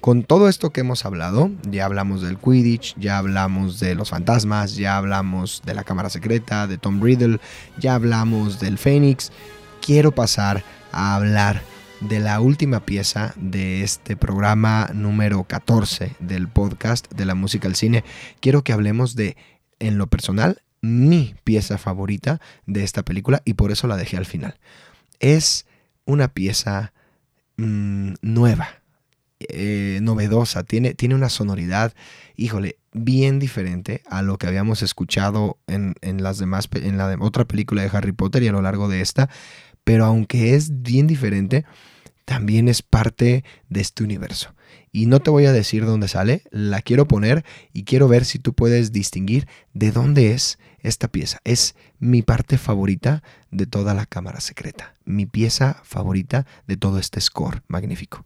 Con todo esto que hemos hablado, ya hablamos del Quidditch, ya hablamos de los fantasmas, ya hablamos de la Cámara Secreta, de Tom Riddle, ya hablamos del Fénix, quiero pasar a hablar de la última pieza de este programa número 14 del podcast de la música al cine. Quiero que hablemos de, en lo personal, mi pieza favorita de esta película y por eso la dejé al final. Es una pieza mm, nueva, eh, novedosa, tiene, tiene una sonoridad, híjole, bien diferente a lo que habíamos escuchado en, en las demás, en la otra película de Harry Potter y a lo largo de esta pero aunque es bien diferente, también es parte de este universo. Y no te voy a decir dónde sale, la quiero poner y quiero ver si tú puedes distinguir de dónde es esta pieza. Es mi parte favorita de toda la cámara secreta, mi pieza favorita de todo este score magnífico.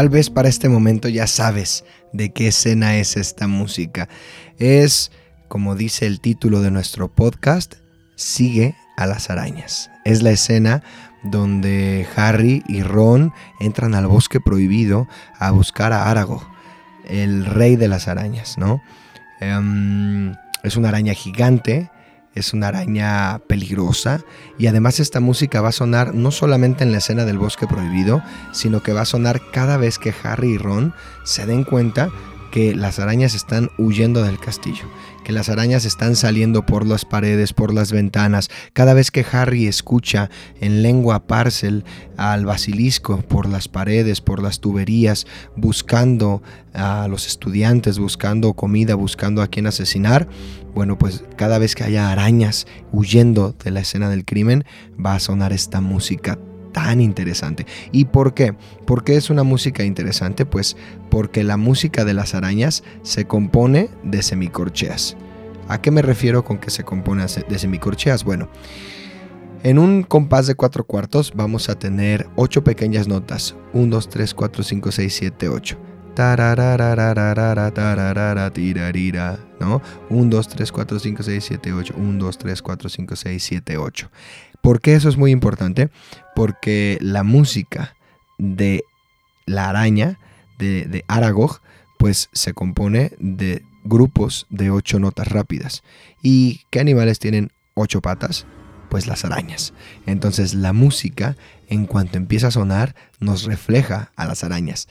Tal vez para este momento ya sabes de qué escena es esta música. Es, como dice el título de nuestro podcast, Sigue a las arañas. Es la escena donde Harry y Ron entran al bosque prohibido a buscar a Aragog, el rey de las arañas, ¿no? Em, es una araña gigante es una araña peligrosa. Y además esta música va a sonar no solamente en la escena del bosque prohibido, sino que va a sonar cada vez que Harry y Ron se den cuenta que las arañas están huyendo del castillo, que las arañas están saliendo por las paredes, por las ventanas. Cada vez que Harry escucha en lengua parcel al basilisco por las paredes, por las tuberías, buscando a los estudiantes, buscando comida, buscando a quien asesinar, bueno, pues cada vez que haya arañas huyendo de la escena del crimen, va a sonar esta música tan interesante. ¿Y por qué? ¿Por qué es una música interesante? Pues porque la música de las arañas se compone de semicorcheas. ¿A qué me refiero con que se compone de semicorcheas? Bueno, en un compás de cuatro cuartos vamos a tener ocho pequeñas notas. 1, 2, 3, 4, 5, 6, 7, 8. ¿no? 1, 2, 3, 4, 5, 6, 7, 8. 1, 2, 3, 4, 5, 6, 7, 8. ¿Por qué eso es muy importante? Porque la música de la araña, de, de Aragog, pues se compone de grupos de ocho notas rápidas. ¿Y qué animales tienen ocho patas? Pues las arañas. Entonces la música, en cuanto empieza a sonar, nos refleja a las arañas.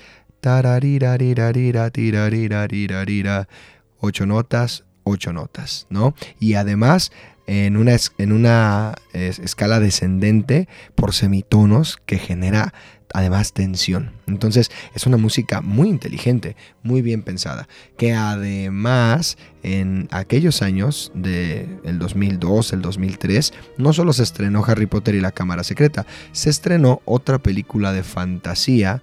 Ocho notas, ocho notas, ¿no? Y además en una, en una escala descendente por semitonos que genera además tensión. Entonces es una música muy inteligente, muy bien pensada, que además en aquellos años del el 2002, el 2003, no solo se estrenó Harry Potter y la Cámara Secreta, se estrenó otra película de fantasía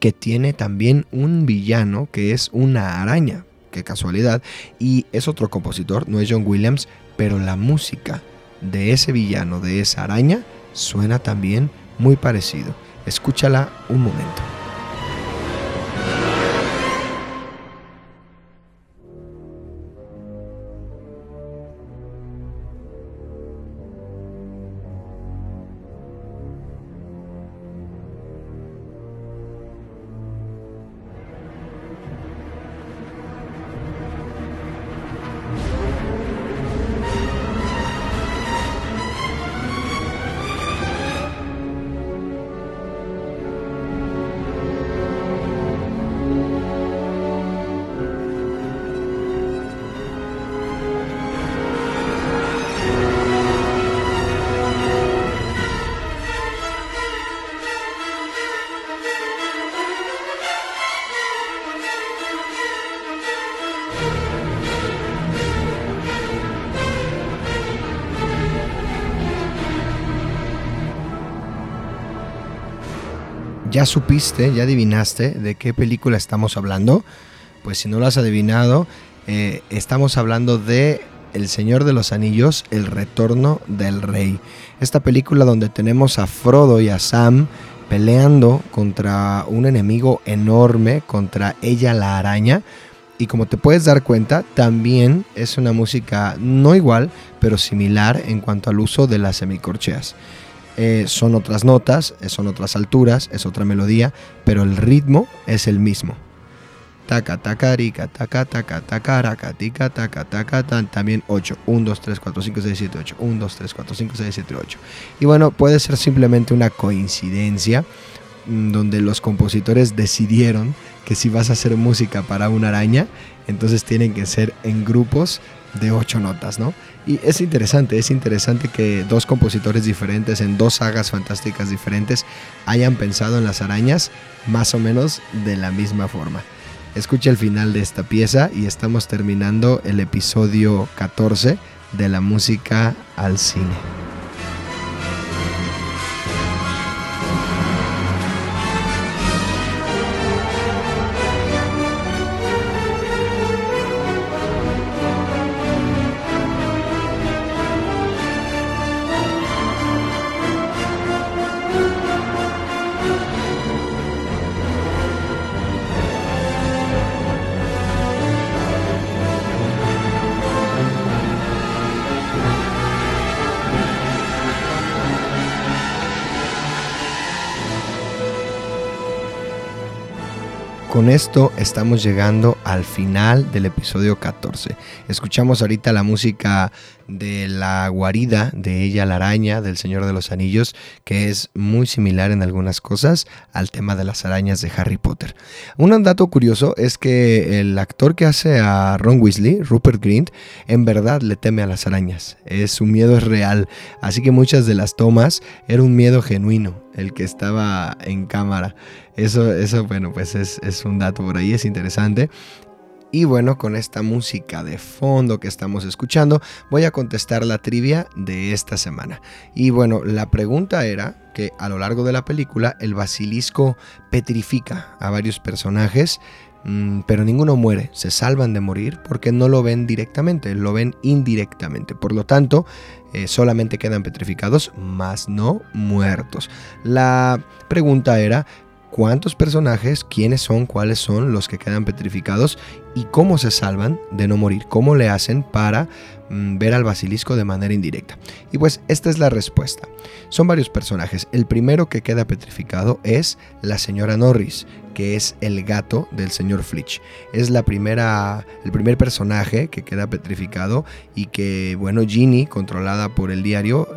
que tiene también un villano que es una araña, qué casualidad, y es otro compositor, no es John Williams, pero la música de ese villano, de esa araña, suena también muy parecido. Escúchala un momento. ¿Ya supiste, ya adivinaste de qué película estamos hablando? Pues si no lo has adivinado, eh, estamos hablando de El Señor de los Anillos, El Retorno del Rey. Esta película donde tenemos a Frodo y a Sam peleando contra un enemigo enorme, contra ella la araña. Y como te puedes dar cuenta, también es una música no igual, pero similar en cuanto al uso de las semicorcheas. Eh, son otras notas, son otras alturas, es otra melodía, pero el ritmo es el mismo. Taca, taca, taca, tica, taca, taca, tan, también 8. 1, 2, 3, 4, 5, 6, 7, 8. 1, 2, 3, 4, 5, 6, 7, 8. Y bueno, puede ser simplemente una coincidencia mm, donde los compositores decidieron que si vas a hacer música para una araña, entonces tienen que ser en grupos de ocho notas, ¿no? Y es interesante, es interesante que dos compositores diferentes en dos sagas fantásticas diferentes hayan pensado en las arañas más o menos de la misma forma. Escucha el final de esta pieza y estamos terminando el episodio 14 de la música al cine. Con esto estamos llegando al final del episodio 14. Escuchamos ahorita la música de la guarida de ella la araña del Señor de los Anillos, que es muy similar en algunas cosas al tema de las arañas de Harry Potter. Un dato curioso es que el actor que hace a Ron Weasley, Rupert Grint, en verdad le teme a las arañas. Es, su miedo es real, así que muchas de las tomas era un miedo genuino el que estaba en cámara. Eso, eso bueno, pues es, es un dato por ahí, es interesante. Y bueno, con esta música de fondo que estamos escuchando, voy a contestar la trivia de esta semana. Y bueno, la pregunta era que a lo largo de la película el basilisco petrifica a varios personajes, mm, pero ninguno muere, se salvan de morir porque no lo ven directamente, lo ven indirectamente. Por lo tanto, eh, solamente quedan petrificados, más no muertos. La pregunta era, ¿cuántos personajes, quiénes son, cuáles son los que quedan petrificados y cómo se salvan de no morir? ¿Cómo le hacen para mm, ver al basilisco de manera indirecta? Y pues esta es la respuesta. Son varios personajes. El primero que queda petrificado es la señora Norris, que es el gato del señor Flitch. Es la primera, el primer personaje que queda petrificado y que, bueno, Ginny, controlada por el diario,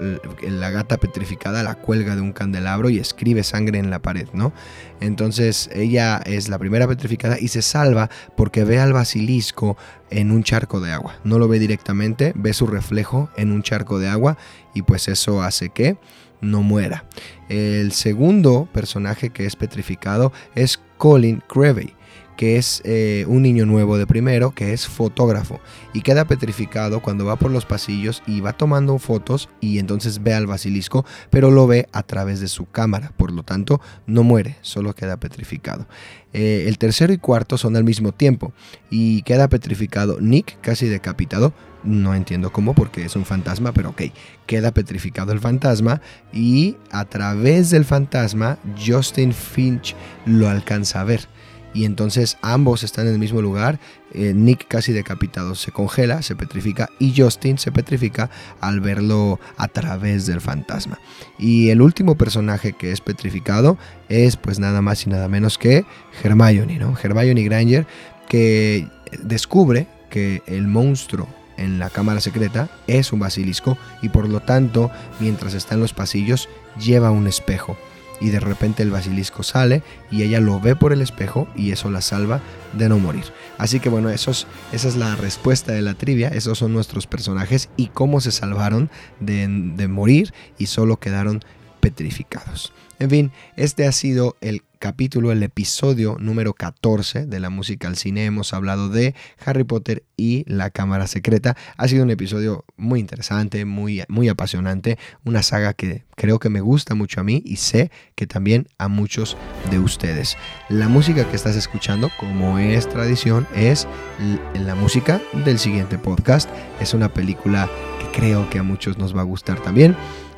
la gata petrificada la cuelga de un candelabro y escribe sangre en la pared, ¿no? Entonces ella es la primera petrificada y se salva porque ve al basilisco en un charco de agua. No lo ve directamente, ve su reflejo en un charco de agua y pues eso hace que no muera. El segundo personaje que es petrificado es Colin Crevey, que es eh, un niño nuevo de primero, que es fotógrafo y queda petrificado cuando va por los pasillos y va tomando fotos y entonces ve al basilisco, pero lo ve a través de su cámara, por lo tanto no muere, solo queda petrificado. Eh, el tercero y cuarto son al mismo tiempo y queda petrificado Nick, casi decapitado, no entiendo cómo porque es un fantasma, pero ok, queda petrificado el fantasma y a través del fantasma Justin Finch lo alcanza a ver. Y entonces ambos están en el mismo lugar. Eh, Nick casi decapitado se congela, se petrifica y Justin se petrifica al verlo a través del fantasma. Y el último personaje que es petrificado es pues nada más y nada menos que Hermione, ¿no? Hermione Granger que descubre que el monstruo en la cámara secreta es un basilisco y por lo tanto mientras está en los pasillos lleva un espejo y de repente el basilisco sale y ella lo ve por el espejo y eso la salva de no morir. Así que bueno, esa es la respuesta de la trivia, esos son nuestros personajes y cómo se salvaron de, de morir y solo quedaron petrificados. En fin, este ha sido el capítulo, el episodio número 14 de la música al cine. Hemos hablado de Harry Potter y la Cámara Secreta. Ha sido un episodio muy interesante, muy, muy apasionante, una saga que creo que me gusta mucho a mí y sé que también a muchos de ustedes. La música que estás escuchando, como es tradición, es la música del siguiente podcast. Es una película que creo que a muchos nos va a gustar también.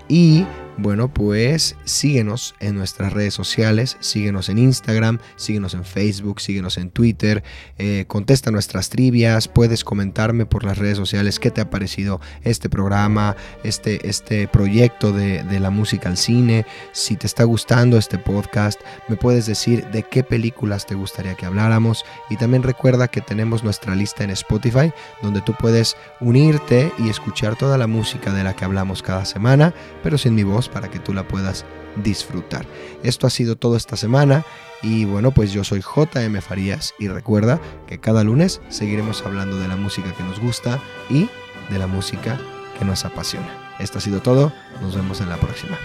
Y bueno, pues síguenos en nuestras redes sociales, síguenos en Instagram, síguenos en Facebook, síguenos en Twitter, eh, contesta nuestras trivias, puedes comentarme por las redes sociales qué te ha parecido este programa, este, este proyecto de, de la música al cine, si te está gustando este podcast, me puedes decir de qué películas te gustaría que habláramos y también recuerda que tenemos nuestra lista en Spotify donde tú puedes unirte y escuchar toda la música de la que hablamos cada semana, pero sin mi voz para que tú la puedas disfrutar. Esto ha sido todo esta semana y bueno, pues yo soy JM Farías y recuerda que cada lunes seguiremos hablando de la música que nos gusta y de la música que nos apasiona. Esto ha sido todo, nos vemos en la próxima.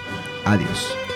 Adiós.